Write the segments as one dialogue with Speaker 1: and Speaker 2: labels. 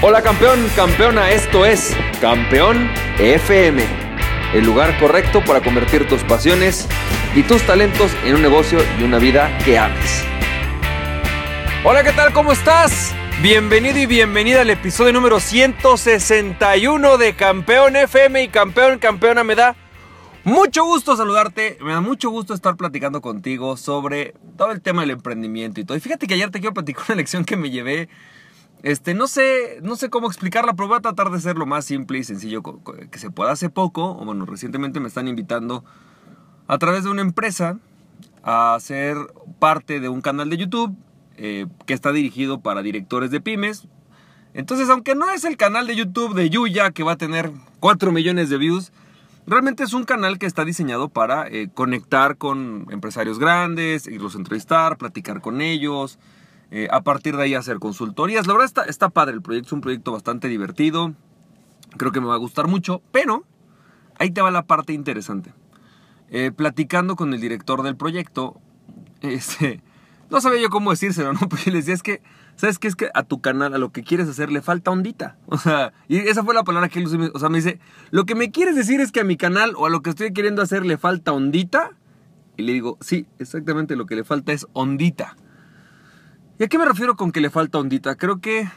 Speaker 1: Hola campeón, campeona, esto es Campeón FM, el lugar correcto para convertir tus pasiones y tus talentos en un negocio y una vida que ames. Hola, ¿qué tal? ¿Cómo estás? Bienvenido y bienvenida al episodio número 161 de Campeón FM y Campeón, campeona, me da mucho gusto saludarte, me da mucho gusto estar platicando contigo sobre todo el tema del emprendimiento y todo. Y fíjate que ayer te quiero platicar una lección que me llevé este, no sé, no sé cómo explicarla, pero voy a tratar de ser lo más simple y sencillo que se pueda. Hace poco, o bueno, recientemente me están invitando a través de una empresa a ser parte de un canal de YouTube eh, que está dirigido para directores de pymes. Entonces, aunque no es el canal de YouTube de Yuya que va a tener 4 millones de views, realmente es un canal que está diseñado para eh, conectar con empresarios grandes, irlos a entrevistar, platicar con ellos, eh, a partir de ahí hacer consultorías. La verdad está, está padre el proyecto, es un proyecto bastante divertido. Creo que me va a gustar mucho, pero ahí te va la parte interesante. Eh, platicando con el director del proyecto, este, no sabía yo cómo decírselo, ¿no? Porque le decía, es que, ¿sabes qué? Es que a tu canal, a lo que quieres hacer, le falta ondita. O sea, y esa fue la palabra que él me dice, lo que me quieres decir es que a mi canal o a lo que estoy queriendo hacer le falta ondita. Y le digo, sí, exactamente lo que le falta es ondita. ¿Y a qué me refiero con que le falta ondita? Creo que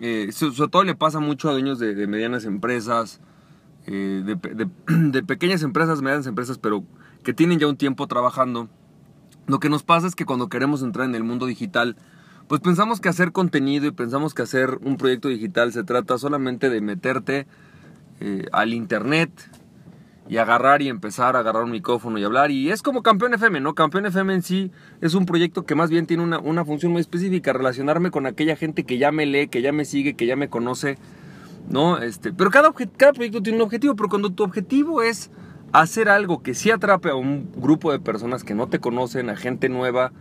Speaker 1: eh, sobre todo le pasa mucho a dueños de, medianas empresas, eh, de, pequeñas empresas, medianas empresas, pero que tienen ya un tiempo trabajando. Lo que nos pasa es que cuando queremos entrar en el mundo digital, pues pensamos que hacer contenido y pensamos que hacer un proyecto digital se trata solamente de meterte eh, al internet, y agarrar y empezar a agarrar un micrófono y hablar. Y es como Campeón FM, ¿no? Campeón FM en sí es un proyecto que más bien tiene una, función muy específica, relacionarme con aquella gente que ya me lee, que ya me sigue, que ya me conoce, ¿no? Este, pero cada, cada proyecto tiene un objetivo, pero cuando tu objetivo es hacer algo que sí atrape a un grupo de personas que no te conocen, a gente nueva,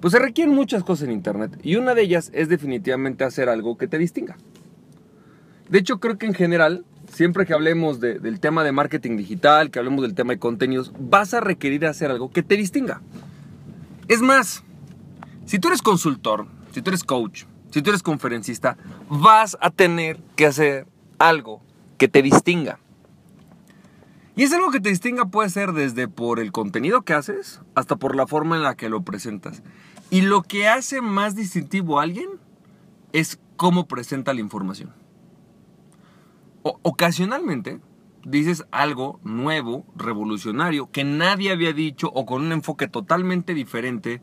Speaker 1: pues se requieren muchas cosas en Internet. Y una de ellas es definitivamente hacer algo que te distinga. De hecho, creo que en general siempre que hablemos del tema de marketing digital, que hablemos del tema de contenidos, vas a requerir hacer algo que te distinga. Es más, si tú eres consultor, si tú eres coach, si tú eres conferencista, vas a tener que hacer algo que te distinga. Y ese algo que te distinga puede ser desde por el contenido que haces hasta por la forma en la que lo presentas. Y lo que hace más distintivo a alguien es cómo presenta la información ocasionalmente dices algo nuevo, revolucionario, que nadie había dicho o con un enfoque totalmente diferente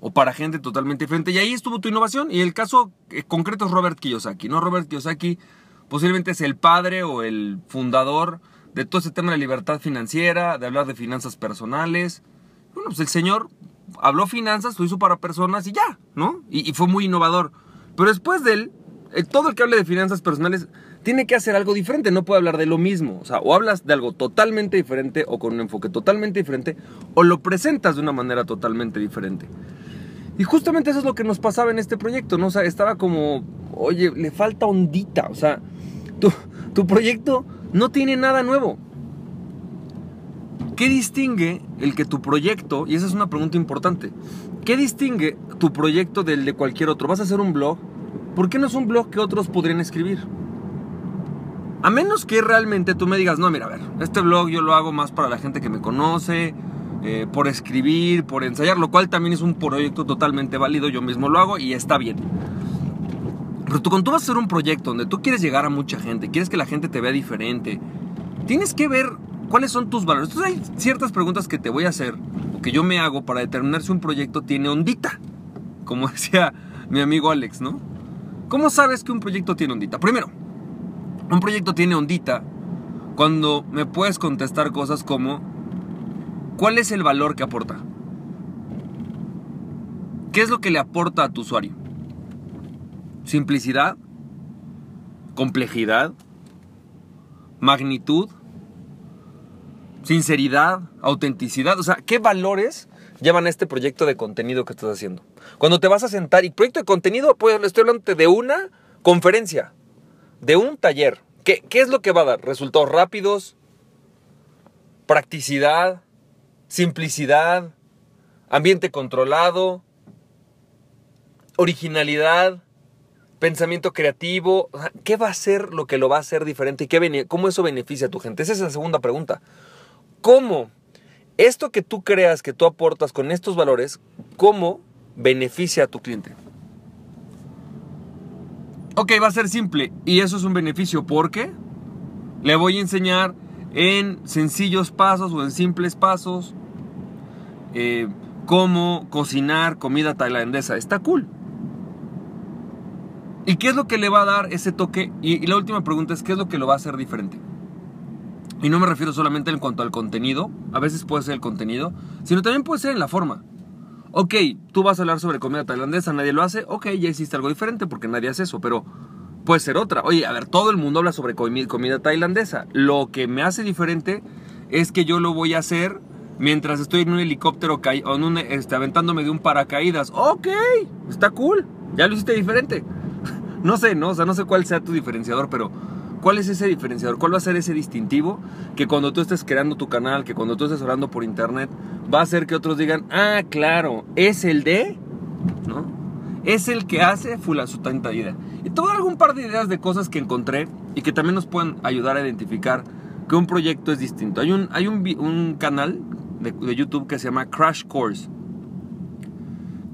Speaker 1: o para gente totalmente diferente. Y ahí estuvo tu innovación. Y el caso eh, concreto es Robert Kiyosaki. ¿no? Robert Kiyosaki posiblemente es el padre o el fundador de todo ese tema de libertad financiera, de hablar de finanzas personales. Bueno, pues el señor habló finanzas, lo hizo para personas y ya, ¿no? Y, fue muy innovador. Pero después de él, eh, todo el que hable de finanzas personales tiene que hacer algo diferente, no puede hablar de lo mismo. O sea, o hablas de algo totalmente diferente o con un enfoque totalmente diferente, o lo presentas de una manera totalmente diferente. Y justamente eso es lo que nos pasaba en este proyecto, ¿no? O sea, estaba como, oye, le falta ondita, o sea, tu, tu proyecto no tiene nada nuevo. ¿Qué distingue el que tu proyecto, y esa es una pregunta importante, ¿qué distingue tu proyecto del de cualquier otro? ¿Vas a hacer un blog? ¿Por qué no es un blog que otros podrían escribir? A menos que realmente tú me digas, no, mira, a ver, este blog yo lo hago más para la gente que me conoce, eh, por escribir, por ensayar, lo cual también es un proyecto totalmente válido, yo mismo lo hago y está bien. Pero tú, cuando tú vas a hacer un proyecto donde tú quieres llegar a mucha gente, quieres que la gente te vea diferente, tienes que ver cuáles son tus valores. Entonces hay ciertas preguntas que te voy a hacer, o que yo me hago para determinar si un proyecto tiene ondita, como decía mi amigo Alex, ¿no? ¿Cómo sabes que un proyecto tiene ondita? Primero, un proyecto tiene ondita cuando me puedes contestar cosas como, ¿cuál es el valor que aporta? ¿Qué es lo que le aporta a tu usuario? ¿Simplicidad? ¿Complejidad? ¿Magnitud? ¿Sinceridad? ¿Autenticidad? O sea, ¿qué valores llevan a este proyecto de contenido que estás haciendo? Cuando te vas a sentar, y proyecto de contenido, pues estoy hablando de una conferencia, de un taller, ¿qué, es lo que va a dar? Resultados rápidos, practicidad, simplicidad, ambiente controlado, originalidad, pensamiento creativo. ¿Qué va a ser lo que lo va a hacer diferente y qué cómo eso beneficia a tu gente? Esa es la segunda pregunta. ¿Cómo esto que tú creas que tú aportas con estos valores, cómo beneficia a tu cliente? Ok, va a ser simple y eso es un beneficio porque le voy a enseñar en sencillos pasos o en simples pasos eh, cómo cocinar comida tailandesa. Está cool. ¿Y qué es lo que le va a dar ese toque? Y, la última pregunta es, ¿qué es lo que lo va a hacer diferente? Y no me refiero solamente en cuanto al contenido, a veces puede ser el contenido, sino también puede ser en la forma. Ok, tú vas a hablar sobre comida tailandesa, nadie lo hace, ok, ya existe algo diferente porque nadie hace eso, pero puede ser otra. Oye, a ver, todo el mundo habla sobre comida tailandesa. Lo que me hace diferente es que yo lo voy a hacer mientras estoy en un helicóptero o en este, aventándome de un paracaídas. Ok, está cool, ya lo hiciste diferente. no sé, ¿no? O sea, no sé cuál sea tu diferenciador, pero ¿cuál es ese diferenciador? ¿Cuál va a ser ese distintivo que cuando tú estés creando tu canal, que cuando tú estés hablando por internet, va a hacer que otros digan, ah, claro, es el de, ¿no? Es el que hace tanta idea. Y te voy a dar algún par de ideas de cosas que encontré y que también nos pueden ayudar a identificar que un proyecto es distinto. Hay un, hay un, un canal de, YouTube que se llama Crash Course.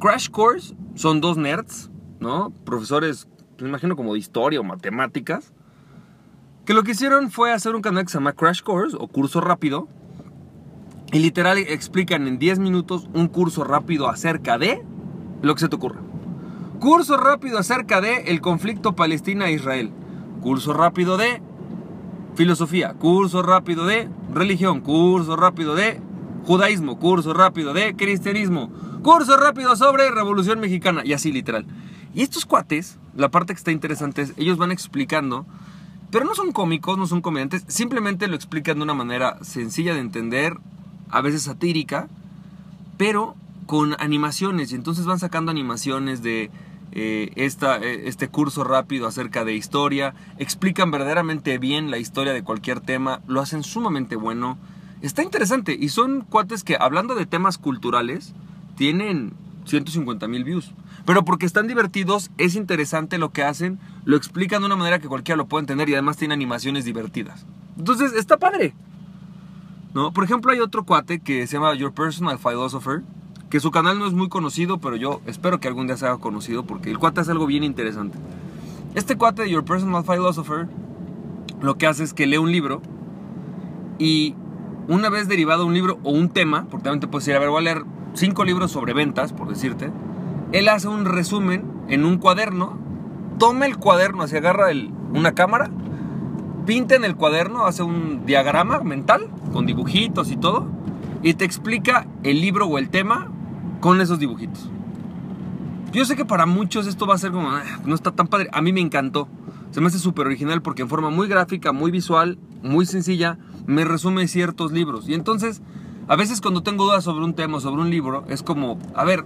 Speaker 1: Crash Course son dos nerds, ¿no? Profesores, me imagino como de historia o matemáticas, que lo que hicieron fue hacer un canal que se llama Crash Course o curso rápido. Y literal explican en 10 minutos un curso rápido acerca de lo que se te ocurra. Curso rápido acerca de el conflicto Palestina-Israel. Curso rápido de filosofía. Curso rápido de religión. Curso rápido de judaísmo, curso rápido de cristianismo, curso rápido sobre revolución mexicana y así literal. Y estos cuates, la parte que está interesante es, ellos van explicando, pero no son cómicos, no son comediantes, simplemente lo explican de una manera sencilla de entender, a veces satírica, pero con animaciones. Y entonces van sacando animaciones de eh, esta, eh, este curso rápido acerca de historia, explican verdaderamente bien la historia de cualquier tema, lo hacen sumamente bueno. Está interesante y son cuates que hablando de temas culturales tienen 150 mil views. Pero porque están divertidos, es interesante lo que hacen, lo explican de una manera que cualquiera lo puede entender y además tiene animaciones divertidas. Entonces, está padre. ¿No? Por ejemplo, hay otro cuate que se llama Your Personal Philosopher, que su canal no es muy conocido, pero yo espero que algún día se haga conocido porque el cuate hace algo bien interesante. Este cuate de Your Personal Philosopher lo que hace es que lee un libro y una vez derivado un libro o un tema, porque también te puedes decir, a ver, voy a leer cinco libros sobre ventas, por decirte, él hace un resumen en un cuaderno, toma el cuaderno, se agarra una cámara, pinta en el cuaderno, hace un diagrama mental con dibujitos y todo, y te explica el libro o el tema con esos dibujitos. Yo sé que para muchos esto va a ser como, ah, no está tan padre, a mí me encantó. Se me hace súper original porque en forma muy gráfica, muy visual, muy sencilla, me resume ciertos libros. Y entonces, a veces cuando tengo dudas sobre un tema, sobre un libro, es como, a ver,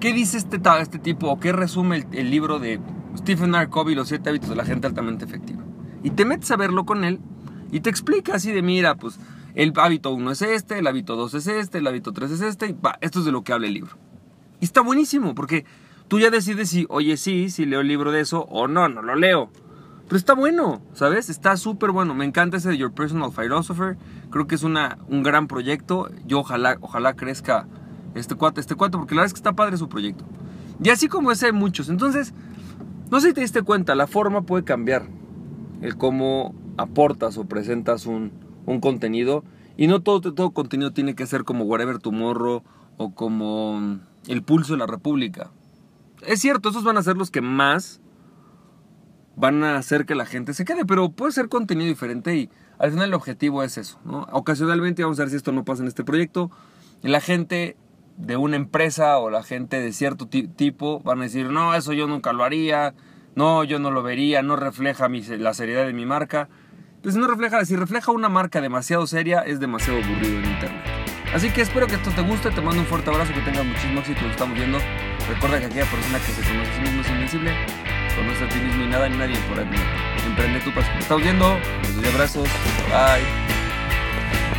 Speaker 1: ¿qué dice este, este tipo o qué resume el, libro de Stephen R. Covey, Los siete hábitos de la gente altamente efectiva? Y te metes a verlo con él y te explica así de, mira, pues el hábito 1 es este, el hábito 2 es este, el hábito 3 es este, y va, esto es de lo que habla el libro. Y está buenísimo porque tú ya decides si, oye, sí, si leo el libro de eso o no, no lo leo. Pero está bueno, ¿sabes? Está súper bueno. Me encanta ese de Your Personal Philosopher. Creo que es una, un gran proyecto. Yo ojalá, ojalá crezca este cuate, este cuate, porque la verdad es que está padre su proyecto. Y así como ese hay muchos. Entonces, no sé si te diste cuenta, la forma puede cambiar. El cómo aportas o presentas un, un contenido. Y no todo, todo contenido tiene que ser como Whatever Tomorrow o como El Pulso de la República. Es cierto, esos van a ser los que más van a hacer que la gente se quede, pero puede ser contenido diferente y al final el objetivo es eso, ¿no? Ocasionalmente vamos a ver si esto no pasa en este proyecto, la gente de una empresa o la gente de cierto tipo van a decir, no, eso yo nunca lo haría, no, yo no lo vería, no refleja mi, la seriedad de mi marca. Pues no refleja, si refleja una marca demasiado seria, es demasiado aburrido en internet. Así que espero que esto te guste, te mando un fuerte abrazo, que tengas muchísimo éxito, lo estamos viendo. Recuerda que aquella persona que se conoce a sí mismo es invencible conoce a ti mismo y nada ni nadie por ahí. Emprende tu pasión. Estamos viendo. Les doy abrazos. Bye.